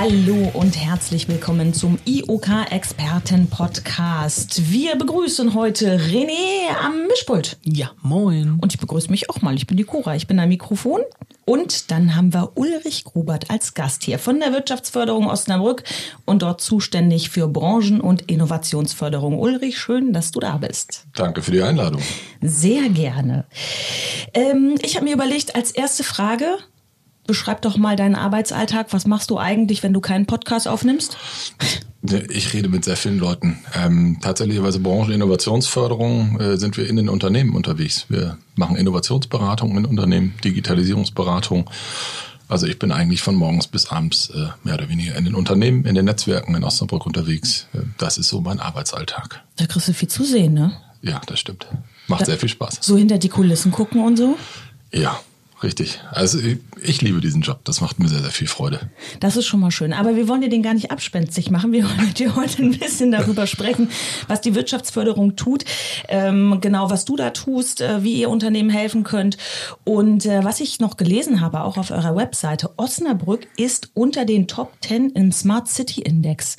Hallo und herzlich willkommen zum IOK Experten Podcast. Wir begrüßen heute René am Mischpult. Ja, moin. Und ich begrüße mich auch mal. Ich bin die Cora. Ich bin am Mikrofon. Und dann haben wir Ulrich Grubert als Gast hier von der Wirtschaftsförderung Osnabrück und dort zuständig für Branchen- und Innovationsförderung. Ulrich, schön, dass du da bist. Danke für die Einladung. Sehr gerne. Ähm, ich habe mir überlegt, als erste Frage, beschreib doch mal deinen Arbeitsalltag. Was machst du eigentlich, wenn du keinen Podcast aufnimmst? Ich rede mit sehr vielen Leuten. Ähm, tatsächlicherweise Branchen- Innovationsförderung äh, sind wir in den Unternehmen unterwegs. Wir machen Innovationsberatung in Unternehmen, Digitalisierungsberatung. Also ich bin eigentlich von morgens bis abends äh, mehr oder weniger in den Unternehmen, in den Netzwerken in Osnabrück unterwegs. Äh, das ist so mein Arbeitsalltag. Da kriegst du viel zu sehen, ne? Ja, das stimmt. Macht da, sehr viel Spaß. So hinter die Kulissen gucken und so? Ja, Richtig. Also ich, ich, liebe diesen Job. Das macht mir sehr, sehr viel Freude. Das ist schon mal schön. Aber wir wollen dir den gar nicht abspenstig machen. Wir wollen mit dir heute ein bisschen darüber sprechen, was die Wirtschaftsförderung tut, ähm, genau was du da tust, äh, wie ihr Unternehmen helfen könnt. Und äh, was ich noch gelesen habe, auch auf eurer Webseite, Osnabrück ist unter den Top 10 im Smart City Index.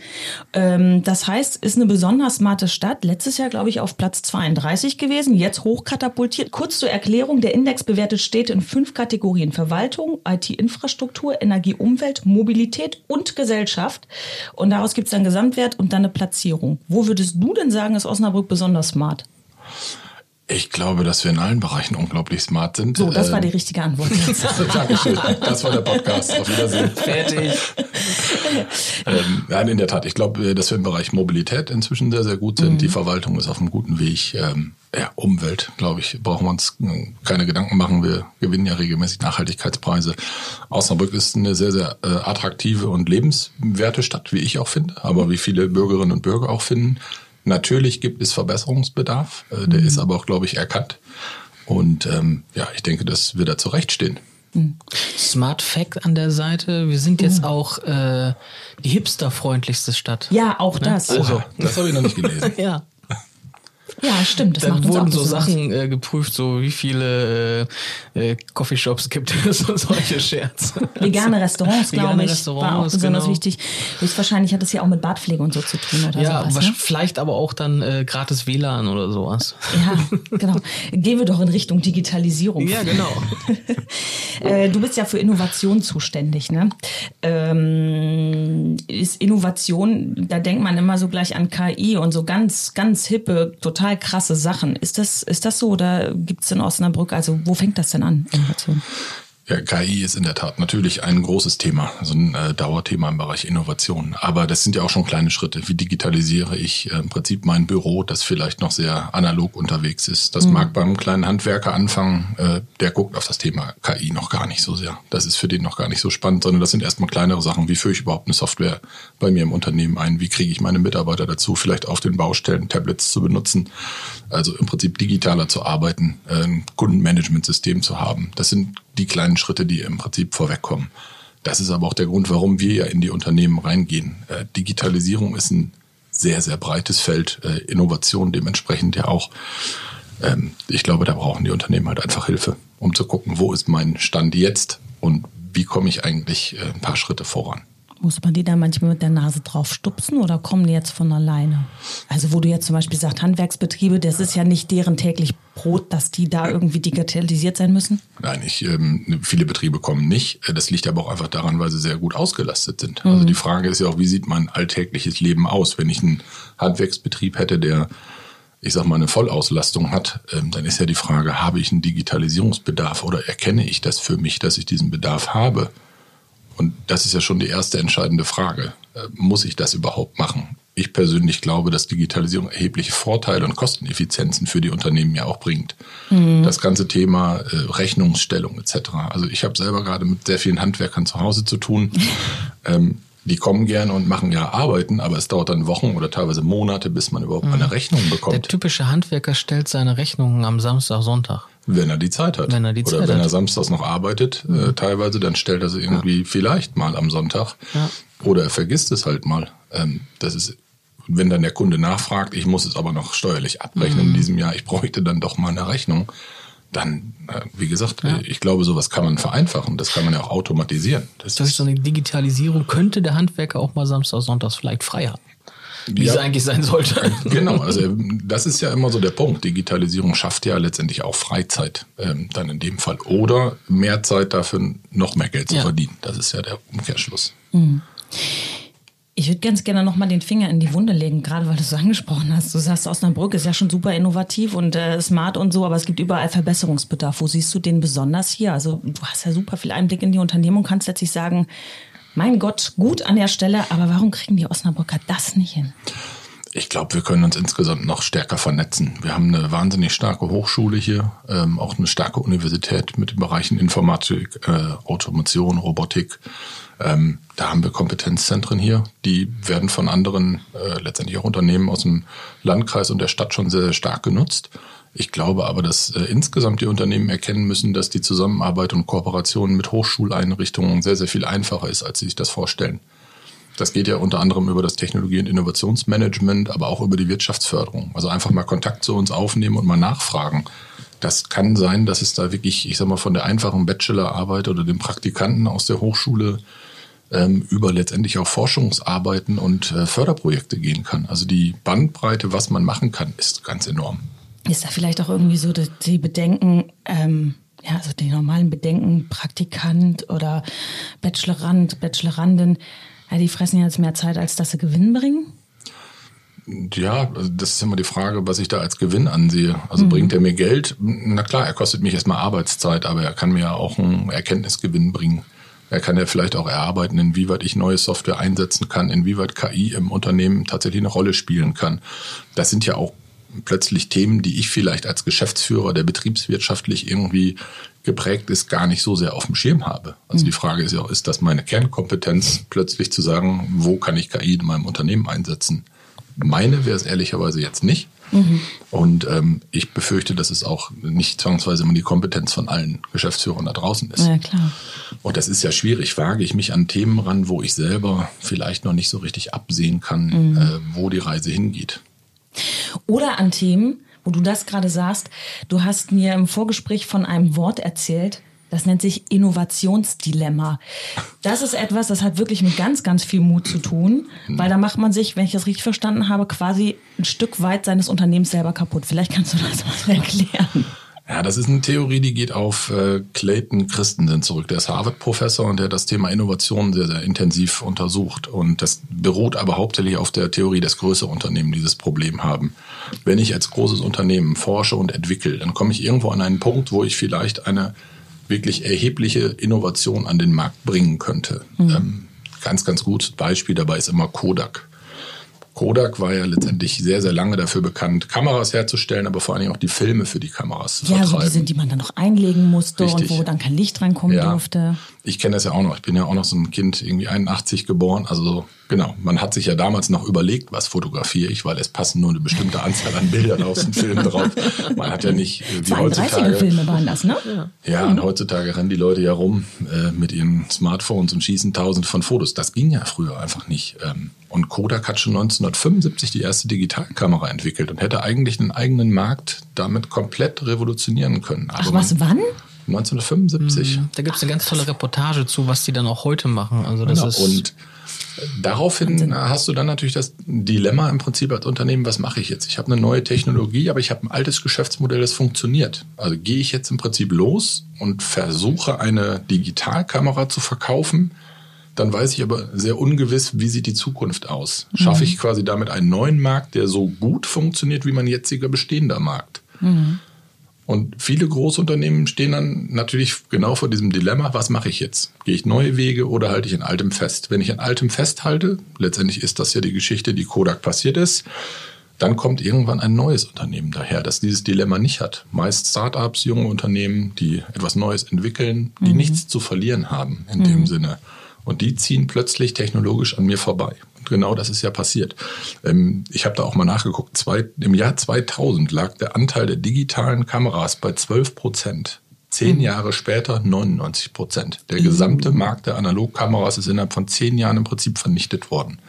Ähm, das heißt, ist eine besonders smarte Stadt. Letztes Jahr, glaube ich, auf Platz 32 gewesen, jetzt hochkatapultiert. Kurz zur Erklärung, der Index bewertet Städte in fünf fünf Kategorien Verwaltung, IT-Infrastruktur, Energie, Umwelt, Mobilität und Gesellschaft. Und daraus gibt es dann Gesamtwert und dann eine Platzierung. Wo würdest du denn sagen, ist Osnabrück besonders smart? Ich glaube, dass wir in allen Bereichen unglaublich smart sind. So, das war die ähm, richtige Antwort. Dankeschön. Das war der Podcast. Auf Wiedersehen. Fertig. ähm, nein, in der Tat. Ich glaube, äh, dass wir im Bereich Mobilität inzwischen sehr, sehr gut sind. Mhm. Die Verwaltung ist auf einem guten Weg. Ähm, ja, Umwelt, glaube ich, brauchen wir uns äh, keine Gedanken machen. Wir gewinnen ja regelmäßig Nachhaltigkeitspreise. Osnabrück ist eine sehr, sehr äh, attraktive und lebenswerte Stadt, wie ich auch finde, aber wie viele Bürgerinnen und Bürger auch finden. Natürlich gibt es Verbesserungsbedarf, äh, der mhm. ist aber auch, glaube ich, erkannt. Und ähm, ja, ich denke, dass wir da zurechtstehen. Mhm. Smart Fact an der Seite, wir sind jetzt mhm. auch äh, die hipsterfreundlichste Stadt. Ja, auch ne? das. Also, das habe ich noch nicht gelesen. ja. Ja, stimmt. Das Dann wurden so Sachen äh, geprüft, so wie viele äh, äh, Coffeeshops gibt es und solche Scherze. Vegane Restaurants, glaube ich, Restaurants, war auch besonders genau. wichtig. Höchstwahrscheinlich hat es ja auch mit Badpflege und so zu tun oder ja, sowas. Ja, vielleicht aber auch dann äh, gratis WLAN oder sowas. Ja, genau. Gehen wir doch in Richtung Digitalisierung. Ja, genau. äh, du bist ja für Innovation zuständig, ne? Ähm, ist Innovation, da denkt man immer so gleich an KI und so ganz, ganz hippe, total total krasse Sachen. Ist das, ist das so oder gibt es in Osnabrück, also wo fängt das denn an, Innovation? Ja, KI ist in der Tat natürlich ein großes Thema, so ein äh, Dauerthema im Bereich Innovation. Aber das sind ja auch schon kleine Schritte. Wie digitalisiere ich äh, im Prinzip mein Büro, das vielleicht noch sehr analog unterwegs ist? Das mhm. mag beim kleinen Handwerker anfangen, äh, der guckt auf das Thema KI noch gar nicht so sehr. Das ist für den noch gar nicht so spannend, sondern das sind erstmal kleinere Sachen. Wie führe ich überhaupt eine Software bei mir im Unternehmen ein? Wie kriege ich meine Mitarbeiter dazu, vielleicht auf den Baustellen Tablets zu benutzen? Also im Prinzip digitaler zu arbeiten, äh, ein Kundenmanagementsystem zu haben. Das sind die kleinen Schritte, die im Prinzip vorwegkommen. Das ist aber auch der Grund, warum wir ja in die Unternehmen reingehen. Äh, Digitalisierung ist ein sehr, sehr breites Feld, äh, Innovation dementsprechend ja auch. Ähm, ich glaube, da brauchen die Unternehmen halt einfach Hilfe, um zu gucken, wo ist mein Stand jetzt und wie komme ich eigentlich äh, ein paar Schritte voran. Muss man die da manchmal mit der Nase drauf stupsen oder kommen die jetzt von alleine? Also wo du jetzt zum Beispiel sagst, Handwerksbetriebe, das ist ja nicht deren täglich Brot, dass die da irgendwie digitalisiert sein müssen? Nein, ich, ähm, viele Betriebe kommen nicht. Das liegt aber auch einfach daran, weil sie sehr gut ausgelastet sind. Also mhm. Also die Frage ist ja auch, wie sieht mein alltägliches Leben aus? Wenn ich einen Handwerksbetrieb hätte, der ich sag mal, eine Vollauslastung hat, ähm, dann ist ja die Frage, habe ich einen Digitalisierungsbedarf oder erkenne ich das für mich, dass ich diesen Bedarf habe? Und das ist ja schon die erste entscheidende Frage. Äh, muss ich das überhaupt machen? Ich persönlich glaube, dass Digitalisierung erhebliche Vorteile und Kosteneffizienzen für die Unternehmen ja auch bringt. Mhm. Das ganze Thema äh, Rechnungsstellung etc. Also ich habe selber gerade mit sehr vielen Handwerkern zu Hause zu tun. ähm, die kommen gerne und machen ja Arbeiten, aber es dauert dann Wochen oder teilweise Monate, bis man überhaupt mhm. eine Rechnung bekommt. Der typische Handwerker stellt seine Rechnungen am Samstag, Sonntag. Wenn er die Zeit hat. Wenn er die Oder Zeit wenn hat. er samstags noch arbeitet, äh, mhm. äh, teilweise, dann stellt er sie irgendwie ja. vielleicht mal am Sonntag. Ja. Oder er vergisst es halt mal. Ähm, das ist, wenn dann der Kunde nachfragt, ich muss es aber noch steuerlich abrechnen mhm. in diesem Jahr, ich bräuchte dann doch mal eine Rechnung, dann, äh, wie gesagt, ja. ich glaube, sowas kann man vereinfachen. Das kann man ja auch automatisieren. Das, ist so eine Digitalisierung. Könnte der Handwerker auch mal Samstag, Sonntags vielleicht frei haben? Wie ja, es eigentlich sein sollte. Genau, also das ist ja immer so der Punkt. Digitalisierung schafft ja letztendlich auch Freizeit ähm, dann in dem Fall. Oder mehr Zeit dafür, noch mehr Geld zu ja. verdienen. Das ist ja der Umkehrschluss. Mhm. Ich würde ganz gerne nochmal den Finger in die Wunde legen, gerade weil du es so angesprochen hast. Du sagst, Osnabrück ist ja schon super innovativ und äh, smart und so, aber es gibt überall Verbesserungsbedarf. Wo siehst du den besonders hier? Also du hast ja super viel Einblick in die Unternehmung, kannst letztlich sagen, mein Gott, gut an der Stelle, aber warum kriegen die Osnabrücker das nicht hin? Ich glaube, wir können uns insgesamt noch stärker vernetzen. Wir haben eine wahnsinnig starke Hochschule hier, ähm, auch eine starke Universität mit den Bereichen Informatik, äh, Automation, Robotik. Ähm, da haben wir Kompetenzzentren hier, die werden von anderen, äh, letztendlich auch Unternehmen aus dem Landkreis und der Stadt schon sehr, sehr stark genutzt. Ich glaube aber, dass äh, insgesamt die Unternehmen erkennen müssen, dass die Zusammenarbeit und Kooperation mit Hochschuleinrichtungen sehr, sehr viel einfacher ist, als sie sich das vorstellen. Das geht ja unter anderem über das Technologie- und Innovationsmanagement, aber auch über die Wirtschaftsförderung. Also einfach mal Kontakt zu uns aufnehmen und mal nachfragen. Das kann sein, dass es da wirklich, ich sag mal, von der einfachen Bachelorarbeit oder dem Praktikanten aus der Hochschule ähm, über letztendlich auch Forschungsarbeiten und äh, Förderprojekte gehen kann. Also die Bandbreite, was man machen kann, ist ganz enorm. Ist da vielleicht auch irgendwie so die Bedenken, ähm, ja, also die normalen Bedenken, Praktikant oder Bachelorand, Bachelorandin, ja, die fressen jetzt mehr Zeit, als dass sie Gewinn bringen? Ja, also das ist immer die Frage, was ich da als Gewinn ansehe. Also mhm. bringt er mir Geld? Na klar, er kostet mich erstmal Arbeitszeit, aber er kann mir ja auch einen Erkenntnisgewinn bringen. Er kann ja vielleicht auch erarbeiten, inwieweit ich neue Software einsetzen kann, inwieweit KI im Unternehmen tatsächlich eine Rolle spielen kann. Das sind ja auch plötzlich Themen, die ich vielleicht als Geschäftsführer, der betriebswirtschaftlich irgendwie geprägt ist, gar nicht so sehr auf dem Schirm habe. Also die mhm. Frage ist ja auch, ist das meine Kernkompetenz, plötzlich zu sagen, wo kann ich KI in meinem Unternehmen einsetzen? Meine wäre es ehrlicherweise jetzt nicht. Mhm. Und ähm, ich befürchte, dass es auch nicht zwangsweise immer die Kompetenz von allen Geschäftsführern da draußen ist. Ja, klar. Und das ist ja schwierig. Wage ich mich an Themen ran, wo ich selber vielleicht noch nicht so richtig absehen kann, mhm. äh, wo die Reise hingeht. Oder an Themen, wo du das gerade sagst, du hast mir im Vorgespräch von einem Wort erzählt, das nennt sich Innovationsdilemma. Das ist etwas, das hat wirklich mit ganz, ganz viel Mut zu tun, weil da macht man sich, wenn ich das richtig verstanden habe, quasi ein Stück weit seines Unternehmens selber kaputt. Vielleicht kannst du das mal erklären. Ja, das ist eine Theorie, die geht auf äh, Clayton Christensen zurück. Der ist Harvard-Professor und der hat das Thema Innovation sehr, sehr intensiv untersucht. Und das beruht aber hauptsächlich auf der Theorie, dass größere Unternehmen dieses Problem haben. Wenn ich als großes Unternehmen forsche und entwickle, dann komme ich irgendwo an einen Punkt, wo ich vielleicht eine wirklich erhebliche Innovation an den Markt bringen könnte. Mhm. Ähm, ganz, ganz gutes Beispiel dabei ist immer Kodak. Kodak war ja letztendlich sehr, sehr lange dafür bekannt, Kameras herzustellen, aber vor allen Dingen auch die Filme für die Kameras zu ja, vertreiben. Ja, so die sind, die man dann noch einlegen musste Richtig. und wo dann kein Licht reinkommen ja. durfte. Ich kenne das ja auch noch. Ich bin ja auch noch so ein Kind, irgendwie 81 geboren. Also genau, man hat sich ja damals noch überlegt, was fotografiere ich, weil es passen nur eine bestimmte Anzahl an Bildern aus dem Film drauf. Man hat ja nicht äh, wie heutzutage. Filme waren das, ne? Ja, ja und heutzutage rennen die Leute ja rum äh, mit ihren Smartphones und schießen tausend von Fotos. Das ging ja früher einfach nicht. Ähm, und Kodak hat schon 1975 die erste Digitalkamera entwickelt und hätte eigentlich einen eigenen Markt damit komplett revolutionieren können. Aber Ach was, wann? 1975. Mhm. Da gibt es eine ganz tolle Reportage zu, was die dann auch heute machen. Also das genau. ist und daraufhin hast du dann natürlich das Dilemma im Prinzip als Unternehmen, was mache ich jetzt? Ich habe eine neue Technologie, aber ich habe ein altes Geschäftsmodell, das funktioniert. Also gehe ich jetzt im Prinzip los und versuche eine Digitalkamera zu verkaufen, dann weiß ich aber sehr ungewiss, wie sieht die Zukunft aus. Schaffe ich mhm. quasi damit einen neuen Markt, der so gut funktioniert wie mein jetziger bestehender Markt? Mhm. Und viele Großunternehmen stehen dann natürlich genau vor diesem Dilemma, was mache ich jetzt? Gehe ich neue Wege oder halte ich in altem fest? Wenn ich an altem festhalte, letztendlich ist das ja die Geschichte, die Kodak passiert ist, dann kommt irgendwann ein neues Unternehmen daher, das dieses Dilemma nicht hat. Meist Startups, junge Unternehmen, die etwas Neues entwickeln, die mhm. nichts zu verlieren haben in mhm. dem Sinne. Und die ziehen plötzlich technologisch an mir vorbei. Genau das ist ja passiert. Ähm, ich habe da auch mal nachgeguckt. Zwei, Im Jahr 2000 lag der Anteil der digitalen Kameras bei 12 Prozent. Zehn mhm. Jahre später 99 Prozent. Der gesamte Markt der Analogkameras ist innerhalb von zehn Jahren im Prinzip vernichtet worden.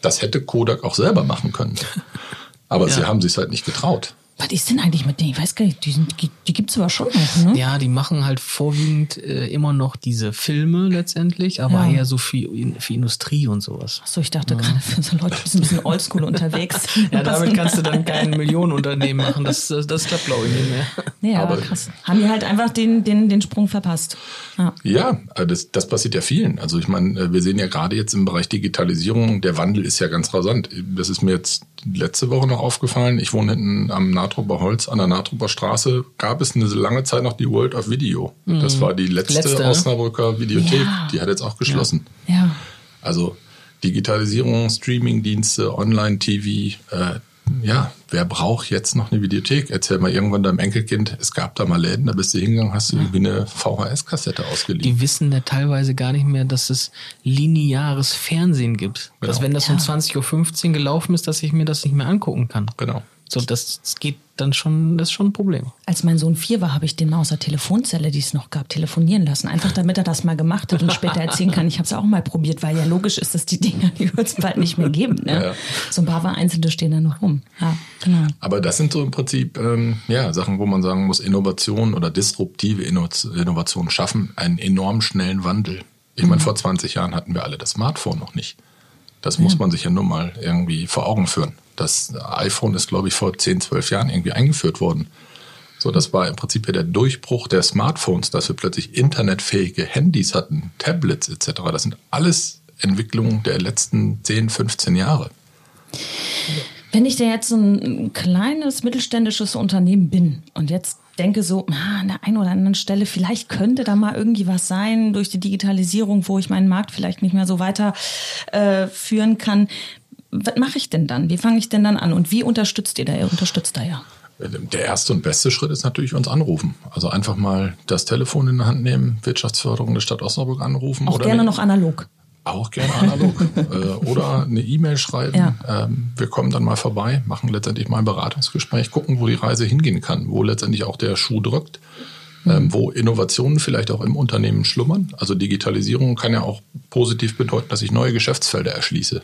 Das hätte Kodak auch selber machen können. Aber ja. sie haben sich halt nicht getraut. Was ist denn eigentlich mit denen? Ich weiß gar nicht, die, sind, die, die gibt es aber schon noch, ne? Ja, die machen halt vorwiegend äh, immer noch diese Filme letztendlich, aber Ja. eher so für, für Industrie und sowas. Achso, ich dachte gerade für so Leute, die sind ein bisschen oldschool unterwegs. Ja, damit kannst du dann kein Millionenunternehmen machen. Das, das, das klappt, glaube ich, nicht mehr. Nee, aber, krass. Haben die halt einfach den, den, den Sprung verpasst. Ja. Ja, das, das passiert ja vielen. Also ich meine, äh, wir sehen ja gerade jetzt im Bereich Digitalisierung, der Wandel ist ja ganz rasant. Das ist mir jetzt letzte Woche noch aufgefallen. Ich wohne hinten am Natrupper Holz, an der Natrupper Straße. Gab es eine lange Zeit noch die World of Video. Das war die letzte, Letzte? Osnabrücker Videothek. Ja. Die hat jetzt auch geschlossen. ja. Also Digitalisierung, Streamingdienste, Online-TV. Äh, ja, wer braucht jetzt noch eine Videothek? Erzähl mal irgendwann deinem Enkelkind, es gab da mal Läden, da bist du hingegangen, hast du irgendwie eine VHS-Kassette ausgeliehen. Die wissen ja teilweise gar nicht mehr, dass es lineares Fernsehen gibt. Dass Genau. wenn das um Ja. 20.15 Uhr gelaufen ist, dass ich mir das nicht mehr angucken kann. Genau. So, das, das geht dann schon, das ist schon ein Problem. Als mein Sohn vier war, habe ich den mal aus der Telefonzelle, die es noch gab, telefonieren lassen. Einfach damit er das mal gemacht hat und später erzählen kann, ich habe es auch mal probiert, weil ja logisch ist, dass die Dinger, die wird es bald nicht mehr geben. Ne? Ja. So ein paar Einzelne stehen da noch rum. Ja, genau. Aber das sind so im Prinzip ähm, ja, Sachen, wo man sagen muss, Innovation oder disruptive Inno- Innovationen schaffen einen enorm schnellen Wandel. Ich meine, vor 20 Jahren hatten wir alle das Smartphone noch nicht. Das muss man sich ja nur mal irgendwie vor Augen führen. Das iPhone ist, glaube ich, vor 10, 12 Jahren irgendwie eingeführt worden. So, das war im Prinzip ja der Durchbruch der Smartphones, dass wir plötzlich internetfähige Handys hatten, Tablets etc. Das sind alles Entwicklungen der letzten 10, 15 Jahre. Wenn ich da jetzt so ein kleines mittelständisches Unternehmen bin und jetzt denke so, ah, an der einen oder anderen Stelle, vielleicht könnte da mal irgendwie was sein durch die Digitalisierung, wo ich meinen Markt vielleicht nicht mehr so weiter äh, kann. Was mache ich denn dann? Wie fange ich denn dann an? Und wie unterstützt ihr da? Ihr unterstützt da ja. Der erste und beste Schritt ist natürlich uns anrufen. Also einfach mal das Telefon in die Hand nehmen, Wirtschaftsförderung der Stadt Osnabrück anrufen. Auch oder gerne noch analog. Auch gerne analog. äh, oder eine E-Mail schreiben. Ja. Ähm, wir kommen dann mal vorbei, machen letztendlich mal ein Beratungsgespräch, gucken, wo die Reise hingehen kann, wo letztendlich auch der Schuh drückt. Ähm, wo Innovationen vielleicht auch im Unternehmen schlummern. Also Digitalisierung kann ja auch positiv bedeuten, dass ich neue Geschäftsfelder erschließe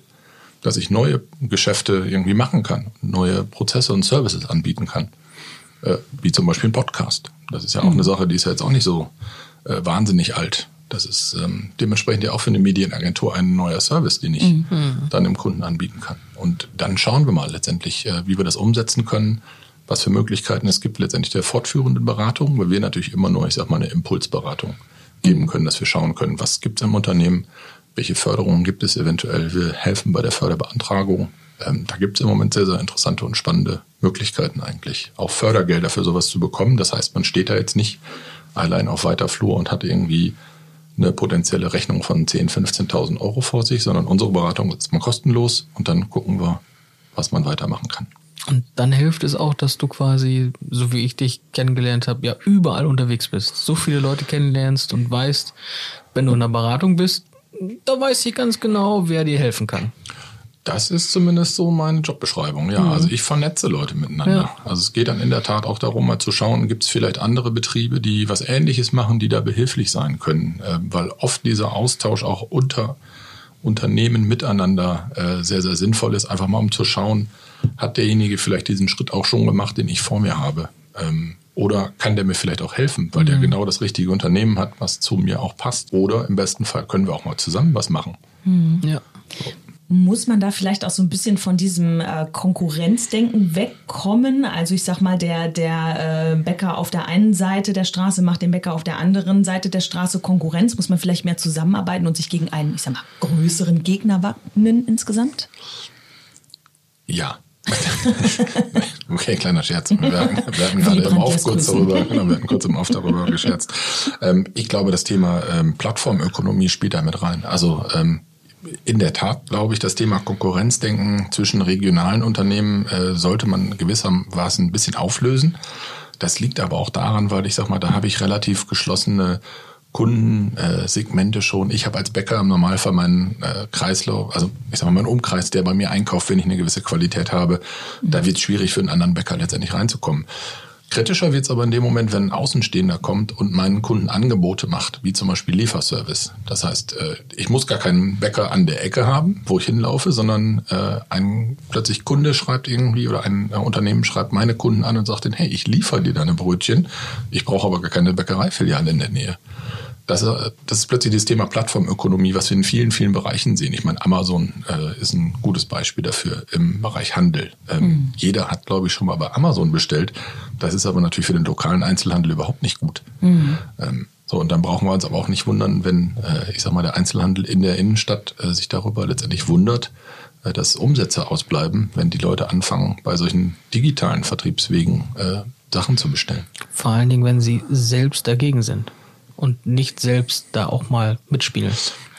dass ich neue Geschäfte irgendwie machen kann, neue Prozesse und Services anbieten kann. Äh, wie zum Beispiel ein Podcast. Das ist ja auch eine Sache, die ist ja jetzt auch nicht so äh, wahnsinnig alt. Das ist ähm, dementsprechend ja auch für eine Medienagentur ein neuer Service, den ich dann dem Kunden anbieten kann. Und dann schauen wir mal letztendlich, äh, wie wir das umsetzen können, was für Möglichkeiten es gibt letztendlich der fortführenden Beratung, weil wir natürlich immer nur, ich sag mal, eine Impulsberatung geben können, dass wir schauen können, was gibt es im Unternehmen, welche Förderungen gibt es eventuell, wir helfen bei der Förderbeantragung. Ähm, da gibt es im Moment sehr, sehr interessante und spannende Möglichkeiten eigentlich, auch Fördergelder für sowas zu bekommen. Das heißt, man steht da jetzt nicht allein auf weiter Flur und hat irgendwie eine potenzielle Rechnung von 10.000, 15.000 Euro vor sich, sondern unsere Beratung ist mal kostenlos und dann gucken wir, was man weitermachen kann. Und dann hilft es auch, dass du quasi, so wie ich dich kennengelernt habe, ja überall unterwegs bist. So viele Leute kennenlernst und weißt, wenn du in der Beratung bist, da weiß ich ganz genau, wer dir helfen kann. Das ist zumindest so meine Jobbeschreibung. Ja, also ich vernetze Leute miteinander. Ja. Also es geht dann in der Tat auch darum, mal zu schauen, gibt es vielleicht andere Betriebe, die was Ähnliches machen, die da behilflich sein können, äh, weil oft dieser Austausch auch unter Unternehmen miteinander äh, sehr, sehr sinnvoll ist, einfach mal um zu schauen, hat derjenige vielleicht diesen Schritt auch schon gemacht, den ich vor mir habe. Ähm, oder kann der mir vielleicht auch helfen, weil der genau das richtige Unternehmen hat, was zu mir auch passt. Oder im besten Fall können wir auch mal zusammen was machen. Ja. Muss man da vielleicht auch so ein bisschen von diesem äh, Konkurrenzdenken wegkommen? Also ich sag mal, der, der äh, Bäcker auf der einen Seite der Straße macht dem Bäcker auf der anderen Seite der Straße Konkurrenz. Muss man vielleicht mehr zusammenarbeiten und sich gegen einen, ich sag mal, größeren Gegner wappnen insgesamt? Ja. okay, kleiner Scherz. Wir hatten, wir hatten gerade im Auf kurz darüber, genau, wir hatten kurz im Auf darüber gescherzt. Ähm, ich glaube, das Thema ähm, Plattformökonomie spielt da mit rein. Also ähm, in der Tat glaube ich, das Thema Konkurrenzdenken zwischen regionalen Unternehmen äh, sollte man gewissermaßen ein bisschen auflösen. Das liegt aber auch daran, weil ich sag mal, da habe ich relativ geschlossene Kundensegmente äh, schon. Ich habe als Bäcker im Normalfall meinen äh, Kreislauf, also ich sag mal meinen Umkreis, der bei mir einkauft, wenn ich eine gewisse Qualität habe. Da wird es schwierig für einen anderen Bäcker letztendlich reinzukommen. Kritischer wird es aber in dem Moment, wenn ein Außenstehender kommt und meinen Kunden Angebote macht, wie zum Beispiel Lieferservice. Das heißt, äh, ich muss gar keinen Bäcker an der Ecke haben, wo ich hinlaufe, sondern äh, ein plötzlich Kunde schreibt irgendwie oder ein Unternehmen schreibt meine Kunden an und sagt denen, hey, ich liefere dir deine Brötchen, ich brauche aber gar keine Bäckereifiliale in der Nähe. Das, äh, das ist plötzlich das Thema Plattformökonomie, was wir in vielen, vielen Bereichen sehen. Ich meine, Amazon äh, ist ein gutes Beispiel dafür im Bereich Handel. Ähm, mhm. Jeder hat, glaube ich, schon mal bei Amazon bestellt. Das ist aber natürlich für den lokalen Einzelhandel überhaupt nicht gut. Mhm. Ähm, so, und dann brauchen wir uns aber auch nicht wundern, wenn, äh, ich sag mal, der Einzelhandel in der Innenstadt äh, sich darüber letztendlich wundert, äh, dass Umsätze ausbleiben, wenn die Leute anfangen, bei solchen digitalen Vertriebswegen äh, Sachen zu bestellen. Vor allen Dingen, wenn sie selbst dagegen sind und nicht selbst da auch mal mitspielen.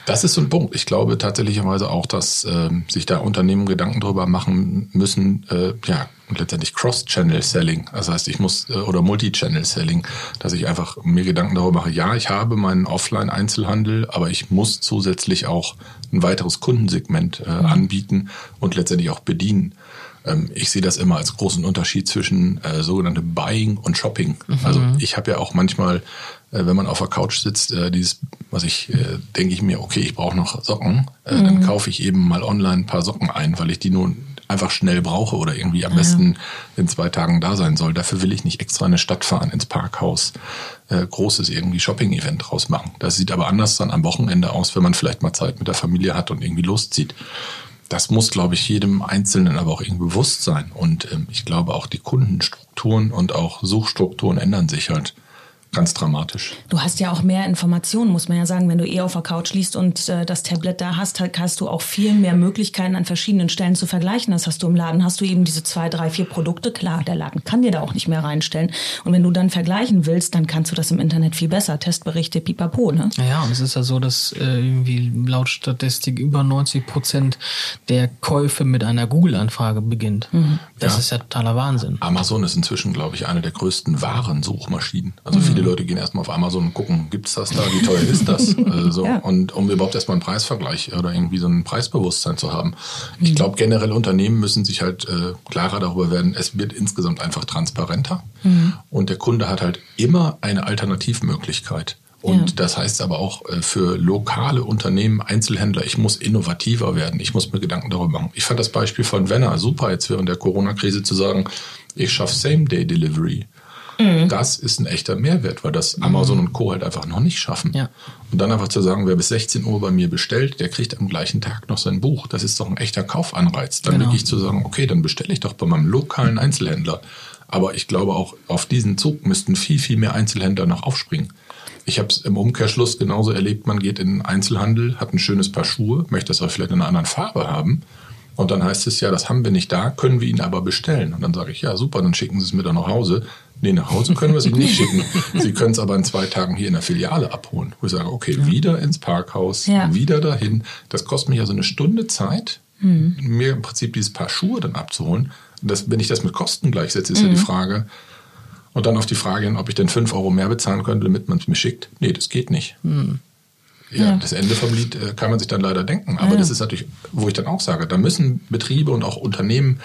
Das ist so ein Punkt. Ich glaube tatsächlicherweise auch, dass äh, sich da Unternehmen Gedanken darüber machen müssen, äh, ja, letztendlich Cross-Channel-Selling. Das heißt, ich muss, äh, oder Multi-Channel-Selling, dass ich einfach mir Gedanken darüber mache, ja, ich habe meinen Offline-Einzelhandel, aber ich muss zusätzlich auch ein weiteres Kundensegment äh, mhm. anbieten und letztendlich auch bedienen. Ähm, ich sehe das immer als großen Unterschied zwischen äh, sogenannte Buying und Shopping. Mhm. Also ich habe ja auch manchmal wenn man auf der Couch sitzt, äh, dieses, was ich, äh, denke ich mir, okay, ich brauche noch Socken, äh, mhm. dann kaufe ich eben mal online ein paar Socken ein, weil ich die nun einfach schnell brauche oder irgendwie am ja. besten in zwei Tagen da sein soll. Dafür will ich nicht extra in eine Stadt fahren, ins Parkhaus, äh, großes irgendwie Shopping-Event draus machen. Das sieht aber anders dann am Wochenende aus, wenn man vielleicht mal Zeit mit der Familie hat und irgendwie loszieht. Das muss, glaube ich, jedem Einzelnen aber auch irgendwie bewusst sein. Und ähm, ich glaube auch die Kundenstrukturen und auch Suchstrukturen ändern sich halt ganz dramatisch. Du hast ja auch mehr Informationen, muss man ja sagen. Wenn du eh auf der Couch liest und äh, das Tablet da hast, hast du auch viel mehr Möglichkeiten an verschiedenen Stellen zu vergleichen. Das hast du im Laden, hast du eben diese zwei, drei, vier Produkte. Klar, der Laden kann dir da auch nicht mehr reinstellen. Und wenn du dann vergleichen willst, dann kannst du das im Internet viel besser. Testberichte, pipapo, ne? Ja, und es ist ja so, dass äh, irgendwie laut Statistik über 90 Prozent der Käufe mit einer Google-Anfrage beginnt. Mhm. Das ja. ist ja totaler Wahnsinn. Amazon ist inzwischen, glaube ich, eine der größten Warensuchmaschinen. Also mhm. viele Leute gehen erstmal auf Amazon und gucken, gibt es das da, wie teuer ist das? also, ja. Und um überhaupt erstmal einen Preisvergleich oder irgendwie so ein Preisbewusstsein zu haben. Ich mhm. glaube, generell Unternehmen müssen sich halt äh, klarer darüber werden, es wird insgesamt einfach transparenter mhm. und der Kunde hat halt immer eine Alternativmöglichkeit. Und ja. das heißt aber auch äh, für lokale Unternehmen, Einzelhändler, ich muss innovativer werden. Ich muss mir Gedanken darüber machen. Ich fand das Beispiel von Venner super, jetzt während der Corona-Krise zu sagen, ich schaffe Same-Day-Delivery. Mhm. Das ist ein echter Mehrwert, weil das Amazon und Co. halt einfach noch nicht schaffen. Ja. Und dann einfach zu sagen, wer bis 16 Uhr bei mir bestellt, der kriegt am gleichen Tag noch sein Buch. Das ist doch ein echter Kaufanreiz. Dann genau. wirklich zu sagen, okay, dann bestelle ich doch bei meinem lokalen Einzelhändler. Aber ich glaube auch, auf diesen Zug müssten viel, viel mehr Einzelhändler noch aufspringen. Ich habe es im Umkehrschluss genauso erlebt, man geht in den Einzelhandel, hat ein schönes Paar Schuhe, möchte das aber vielleicht in einer anderen Farbe haben. Und dann heißt es ja, das haben wir nicht da, können wir ihn aber bestellen. Und dann sage ich, ja, super, dann schicken Sie es mir dann nach Hause. Nee, nach Hause können wir es Ihnen nicht schicken. Sie können es aber in zwei Tagen hier in der Filiale abholen. Wo ich sage, okay, ja. wieder ins Parkhaus, ja. wieder dahin. Das kostet mich also eine Stunde Zeit, mhm. mir im Prinzip dieses Paar Schuhe dann abzuholen. Das, wenn ich das mit Kosten gleichsetze, ist mhm. ja die mhm. Frage. Und dann auf die Frage hin, ob ich denn fünf Euro mehr bezahlen könnte, damit man es mir schickt. Nee, das geht nicht. Mhm. Ja, ja, das Ende vom Lied äh, kann man sich dann leider denken. Aber das ist natürlich, wo ich dann auch sage, da müssen Betriebe und auch Unternehmen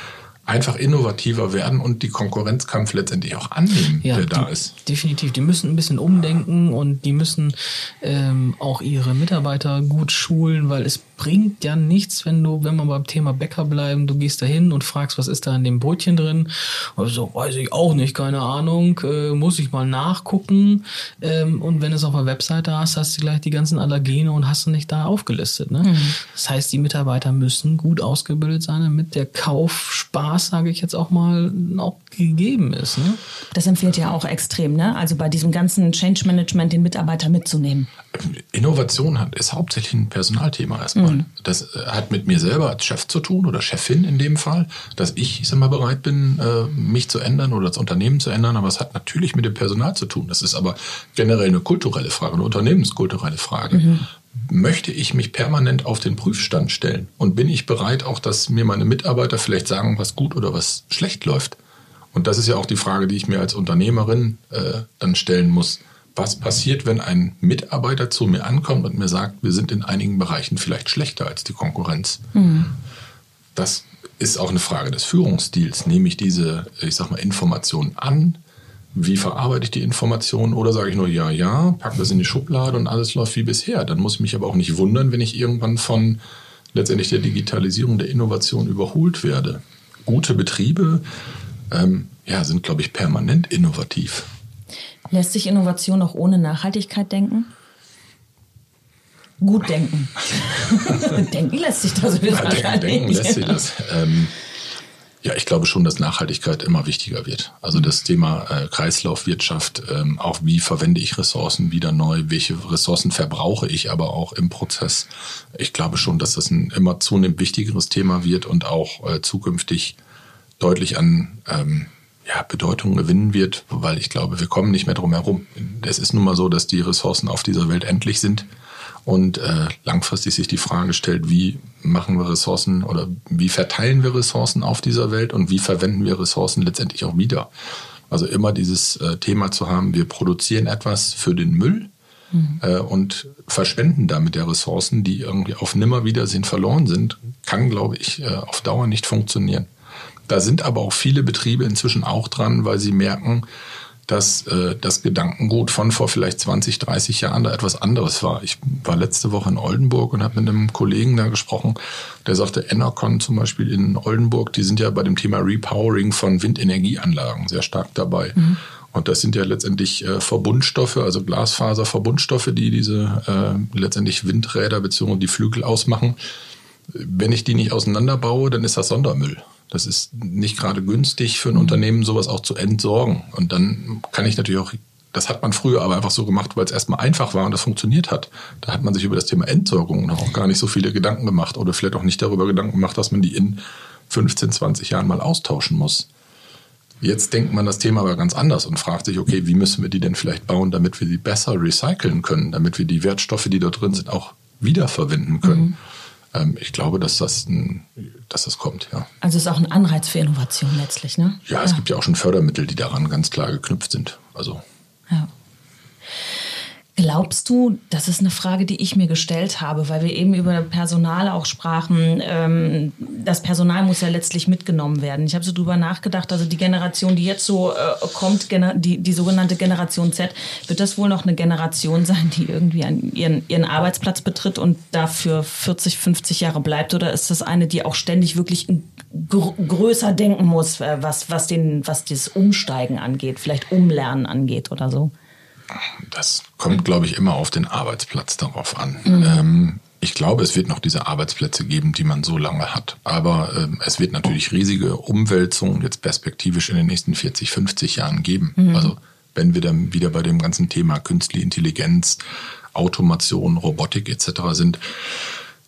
einfach innovativer werden und die Konkurrenzkampf letztendlich auch annehmen, ja, der da die, ist. Definitiv. Die müssen ein bisschen umdenken und die müssen ähm, auch ihre Mitarbeiter gut schulen, weil es bringt ja nichts, wenn du, wenn wir beim Thema Bäcker bleiben, du gehst da hin und fragst, was ist da in dem Brötchen drin? Also weiß ich auch nicht, keine Ahnung, äh, muss ich mal nachgucken. Ähm, und wenn du es auf der Webseite hast, hast du gleich die ganzen Allergene und hast du nicht da aufgelistet. Ne? Mhm. Das heißt, die Mitarbeiter müssen gut ausgebildet sein, damit der Kaufspaß, sage ich jetzt auch mal, auch gegeben ist. Ne? Das empfiehlt ja auch extrem, ne? Also bei diesem ganzen Change Management den Mitarbeiter mitzunehmen. Innovation hat, ist hauptsächlich ein Personalthema erstmal. Mhm. Das äh, hat mit mir selber als Chef zu tun oder Chefin in dem Fall, dass ich, ich sag mal, bereit bin, äh, mich zu ändern oder das Unternehmen zu ändern. Aber es hat natürlich mit dem Personal zu tun. Das ist aber generell eine kulturelle Frage, eine unternehmenskulturelle Frage. Mhm. Möchte ich mich permanent auf den Prüfstand stellen? Und bin ich bereit, auch, dass mir meine Mitarbeiter vielleicht sagen, was gut oder was schlecht läuft? Und das ist ja auch die Frage, die ich mir als Unternehmerin äh, dann stellen muss was passiert, wenn ein Mitarbeiter zu mir ankommt und mir sagt, wir sind in einigen Bereichen vielleicht schlechter als die Konkurrenz. Mhm. Das ist auch eine Frage des Führungsstils. Nehme ich diese, ich sag mal, Informationen an? wie verarbeite ich die Informationen oder sage ich nur ja, ja, pack das in die Schublade und alles läuft wie bisher. Dann muss ich mich aber auch nicht wundern, wenn ich irgendwann von letztendlich der Digitalisierung, der Innovation überholt werde. Gute Betriebe ähm, ja, sind, glaube ich, permanent innovativ. Lässt sich Innovation auch ohne Nachhaltigkeit denken? Gut denken. denken lässt sich das ja, denken, denken lässt sich das. Ähm, ja, ich glaube schon, dass Nachhaltigkeit immer wichtiger wird. Also das Thema äh, Kreislaufwirtschaft, ähm, auch wie verwende ich Ressourcen wieder neu, welche Ressourcen verbrauche ich aber auch im Prozess. Ich glaube schon, dass das ein immer zunehmend wichtigeres Thema wird und auch äh, zukünftig deutlich an ähm, ja, Bedeutung gewinnen wird, weil ich glaube, wir kommen nicht mehr drum herum. Es ist nun mal so, dass die Ressourcen auf dieser Welt endlich sind und äh, langfristig sich die Frage stellt, wie machen wir Ressourcen oder wie verteilen wir Ressourcen auf dieser Welt und wie verwenden wir Ressourcen letztendlich auch wieder. Also immer dieses äh, Thema zu haben, wir produzieren etwas für den Müll mhm. äh, und verschwenden damit der Ressourcen, die irgendwie auf Nimmerwiedersehen verloren sind, kann, glaube ich, äh, auf Dauer nicht funktionieren. Da sind aber auch viele Betriebe inzwischen auch dran, weil sie merken, dass äh, das Gedankengut von vor vielleicht 20, 30 Jahren da etwas anderes war. Ich war letzte Woche in Oldenburg und habe mit einem Kollegen da gesprochen, der sagte, Enercon zum Beispiel in Oldenburg, die sind ja bei dem Thema Repowering von Windenergieanlagen sehr stark dabei. Mhm. Und das sind ja letztendlich äh, Verbundstoffe, also Glasfaserverbundstoffe, die diese äh, letztendlich Windräder bzw. die Flügel ausmachen. Wenn ich die nicht auseinanderbaue, dann ist das Sondermüll. Das ist nicht gerade günstig für ein Unternehmen, sowas auch zu entsorgen. Und dann kann ich natürlich auch, das hat man früher aber einfach so gemacht, weil es erstmal einfach war und das funktioniert hat. Da hat man sich über das Thema Entsorgung noch auch gar nicht so viele Gedanken gemacht oder vielleicht auch nicht darüber Gedanken gemacht, dass man die in 15, 20 Jahren mal austauschen muss. Jetzt denkt man das Thema aber ganz anders und fragt sich, okay, wie müssen wir die denn vielleicht bauen, damit wir sie besser recyceln können, damit wir die Wertstoffe, die da drin sind, auch wiederverwenden können. Mhm. Ähm, ich glaube, dass das, ein, dass das kommt, ja. Also es ist auch ein Anreiz für Innovation letztlich, ne? Ja, es gibt ja auch schon Fördermittel, die daran ganz klar geknüpft sind. Also. Ja. Glaubst du, das ist eine Frage, die ich mir gestellt habe, weil wir eben über Personal auch sprachen. Ähm, das Personal muss ja letztlich mitgenommen werden. Ich habe so drüber nachgedacht, also die Generation, die jetzt so äh, kommt, die, die sogenannte Generation Z, wird das wohl noch eine Generation sein, die irgendwie ihren, ihren Arbeitsplatz betritt und dafür 40, 50 Jahre bleibt? Oder ist das eine, die auch ständig wirklich gr größer denken muss, äh, was, was, den, was dieses Umsteigen angeht, vielleicht Umlernen angeht oder so? Das kommt, glaube ich, immer auf den Arbeitsplatz darauf an. Mhm. Ähm, ich glaube, es wird noch diese Arbeitsplätze geben, die man so lange hat. Aber ähm, es wird natürlich riesige Umwälzungen jetzt perspektivisch in den nächsten 40, 50 Jahren geben. Mhm. Also wenn wir dann wieder bei dem ganzen Thema künstliche Intelligenz, Automation, Robotik etc. sind,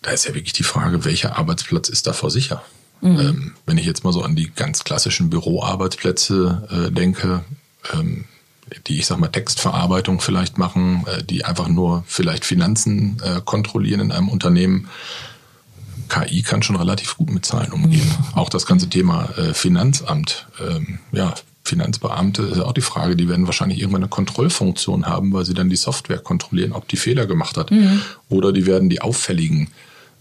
da ist ja wirklich die Frage, welcher Arbeitsplatz ist davor sicher? Mhm. Ähm, wenn ich jetzt mal so an die ganz klassischen Büroarbeitsplätze äh, denke, ähm, die, ich sag mal, Textverarbeitung vielleicht machen, äh, die einfach nur vielleicht Finanzen äh, kontrollieren in einem Unternehmen. KI kann schon relativ gut mit Zahlen umgehen. Mhm. Auch das ganze Thema äh, Finanzamt, ähm, ja, Finanzbeamte ist ja auch die Frage, die werden wahrscheinlich irgendwann eine Kontrollfunktion haben, weil sie dann die Software kontrollieren, ob die Fehler gemacht hat. Mhm. Oder die werden die auffälligen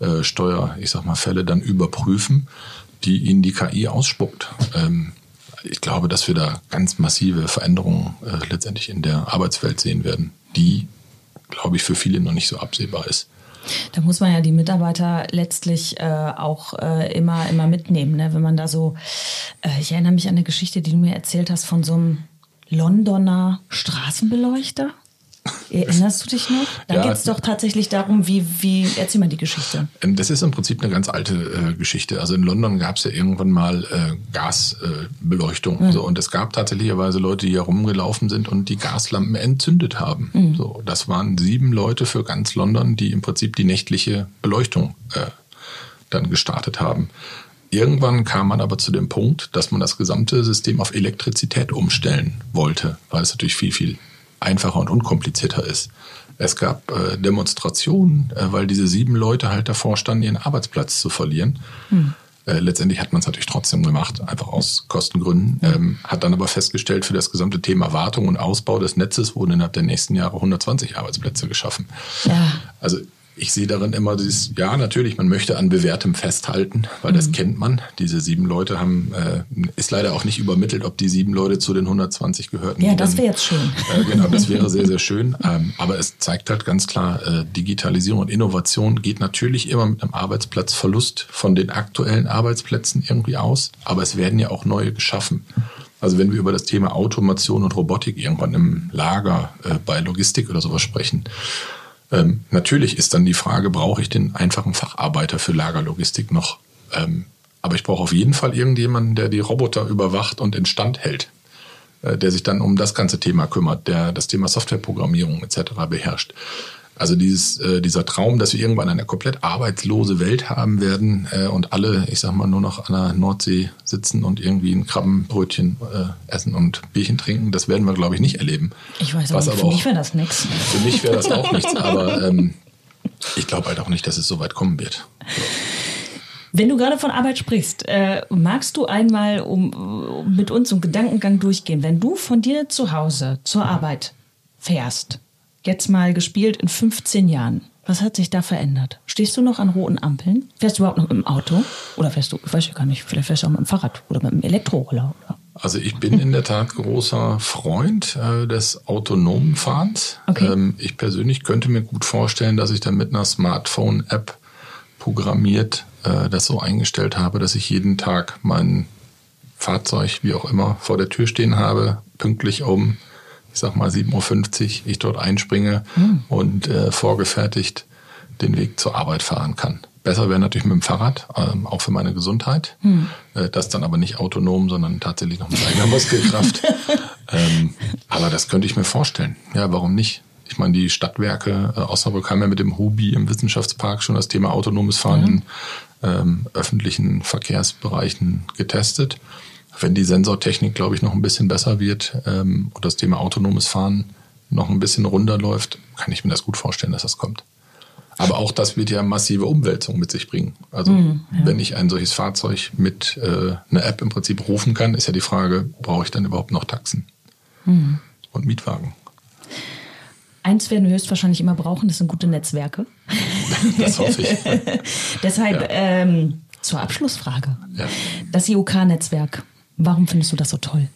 äh, Steuer, ich sag mal, Fälle dann überprüfen, die ihnen die KI ausspuckt. Ähm, ich glaube, dass wir da ganz massive Veränderungen äh, letztendlich in der Arbeitswelt sehen werden, die, glaube ich, für viele noch nicht so absehbar ist. Da muss man ja die Mitarbeiter letztlich äh, auch äh, immer, immer mitnehmen. Ne? Wenn man da so, äh, ich erinnere mich an eine Geschichte, die du mir erzählt hast von so einem Londoner Straßenbeleuchter. Erinnerst du dich noch? Da ja, geht es doch tatsächlich darum, wie, wie, erzähl mal die Geschichte. Ähm, das ist im Prinzip eine ganz alte äh, Geschichte. Also in London gab es ja irgendwann mal äh, Gasbeleuchtung. Mhm. So, und es gab tatsächlicherweise Leute, die herumgelaufen sind und die Gaslampen entzündet haben. Mhm. So, das waren sieben Leute für ganz London, die im Prinzip die nächtliche Beleuchtung äh, dann gestartet haben. Irgendwann kam man aber zu dem Punkt, dass man das gesamte System auf Elektrizität umstellen wollte, weil es natürlich viel, viel einfacher und unkomplizierter ist. Es gab äh, Demonstrationen, äh, weil diese sieben Leute halt davor standen, ihren Arbeitsplatz zu verlieren. Hm. Äh, letztendlich hat man es natürlich trotzdem gemacht, einfach aus Kostengründen. Ähm, hat dann aber festgestellt, für das gesamte Thema Wartung und Ausbau des Netzes wurden innerhalb der nächsten Jahre 120 Arbeitsplätze geschaffen. Ja. Also ich sehe darin immer dieses, ja, natürlich, man möchte an bewährtem festhalten, weil mhm. das kennt man. Diese sieben Leute haben, äh, ist leider auch nicht übermittelt, ob die sieben Leute zu den 120 gehörten. Ja, das wäre jetzt schön. Äh, genau, das wäre sehr, sehr schön. Ähm, aber es zeigt halt ganz klar, äh, Digitalisierung und Innovation geht natürlich immer mit einem Arbeitsplatzverlust von den aktuellen Arbeitsplätzen irgendwie aus. Aber es werden ja auch neue geschaffen. Also wenn wir über das Thema Automation und Robotik irgendwann im Lager äh, bei Logistik oder sowas sprechen, ähm, natürlich ist dann die Frage, brauche ich den einfachen Facharbeiter für Lagerlogistik noch? Ähm, aber ich brauche auf jeden Fall irgendjemanden, der die Roboter überwacht und instand hält, äh, der sich dann um das ganze Thema kümmert, der das Thema Softwareprogrammierung etc. beherrscht. Also dieses, äh, dieser Traum, dass wir irgendwann eine komplett arbeitslose Welt haben werden äh, und alle, ich sag mal, nur noch an der Nordsee sitzen und irgendwie ein Krabbenbrötchen äh, essen und Bierchen trinken, das werden wir, glaube ich, nicht erleben. Ich weiß Was aber, für auch, mich wäre das nichts. Für mich wäre das auch nichts, aber ähm, ich glaube halt auch nicht, dass es so weit kommen wird. Wenn du gerade von Arbeit sprichst, äh, magst du einmal um, um mit uns einen Gedankengang durchgehen? Wenn du von dir zu Hause zur Arbeit fährst, jetzt mal gespielt in 15 Jahren. Was hat sich da verändert? Stehst du noch an roten Ampeln? Fährst du überhaupt noch im Auto? Oder fährst du, ich weiß ja gar nicht, vielleicht fährst du auch mit dem Fahrrad oder mit dem Elektroroller? Oder? Also ich bin in der Tat großer Freund äh, des autonomen Fahrens. Okay. Ähm, ich persönlich könnte mir gut vorstellen, dass ich dann mit einer Smartphone-App programmiert äh, das so eingestellt habe, dass ich jeden Tag mein Fahrzeug, wie auch immer, vor der Tür stehen habe, pünktlich um ich sag mal 7.50 Uhr, ich dort einspringe mhm. und äh, vorgefertigt den Weg zur Arbeit fahren kann. Besser wäre natürlich mit dem Fahrrad, ähm, auch für meine Gesundheit. Mhm. Äh, das dann aber nicht autonom, sondern tatsächlich noch mit eigener Muskelkraft. ähm, aber das könnte ich mir vorstellen. Ja, warum nicht? Ich meine, die Stadtwerke äh, Osnabrück haben ja mit dem Hubi im Wissenschaftspark schon das Thema autonomes Fahren mhm. in ähm, öffentlichen Verkehrsbereichen getestet wenn die Sensortechnik, glaube ich, noch ein bisschen besser wird ähm, und das Thema autonomes Fahren noch ein bisschen runterläuft, kann ich mir das gut vorstellen, dass das kommt. Aber auch das wird ja massive Umwälzung mit sich bringen. Also mm, ja. wenn ich ein solches Fahrzeug mit äh, einer App im Prinzip rufen kann, ist ja die Frage, brauche ich dann überhaupt noch Taxen mm. und Mietwagen? Eins werden wir höchstwahrscheinlich immer brauchen, das sind gute Netzwerke. Das hoffe ich. Deshalb ja. ähm, zur Abschlussfrage. Ja. Das IOK-Netzwerk, Warum findest du das so toll?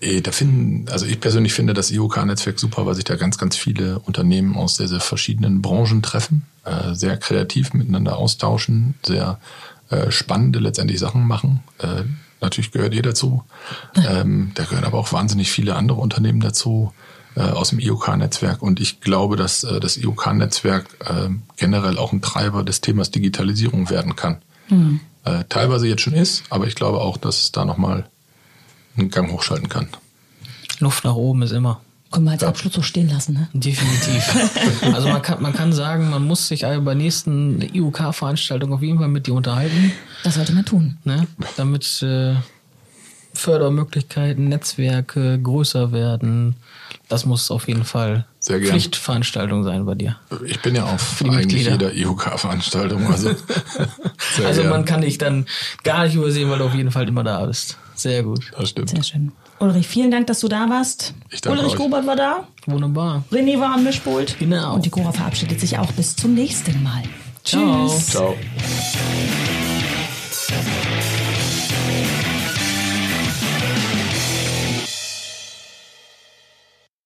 Äh, da finden, also ich persönlich finde das IOK-Netzwerk super, weil sich da ganz, ganz viele Unternehmen aus sehr, sehr verschiedenen Branchen treffen, äh, sehr kreativ miteinander austauschen, sehr äh, spannende letztendlich Sachen machen. natürlich gehört ihr dazu. Ähm, da gehören aber auch wahnsinnig viele andere Unternehmen dazu aus dem IOK-Netzwerk. Und ich glaube, dass das IOK-Netzwerk generell auch ein Treiber des Themas Digitalisierung werden kann. Mhm äh, teilweise jetzt schon ist, aber ich glaube auch, dass es da nochmal einen Gang hochschalten kann. Luft nach oben ist immer. Können wir als Abschluss so stehen lassen, ne? Definitiv. also man kann, man kann sagen, man muss sich bei nächsten IUK-Veranstaltungen auf jeden Fall mit dir unterhalten. Das sollte man tun. Ne? Damit äh, Fördermöglichkeiten, Netzwerke größer werden. Das muss auf jeden Fall sehr gern. Pflichtveranstaltung sein bei dir. Ich bin ja auf eigentlich Mitglieder. jeder IOK-Veranstaltung. Also, also man kann dich dann gar nicht übersehen, weil du auf jeden Fall immer da bist. Sehr gut. Das stimmt. Sehr schön. Ulrich, vielen Dank, dass du da warst. Ich danke Ulrich Gobert war da. Wunderbar. René war am Mischpult. Genau. Und die Cora verabschiedet sich auch bis zum nächsten Mal. Ciao. Tschüss. Ciao.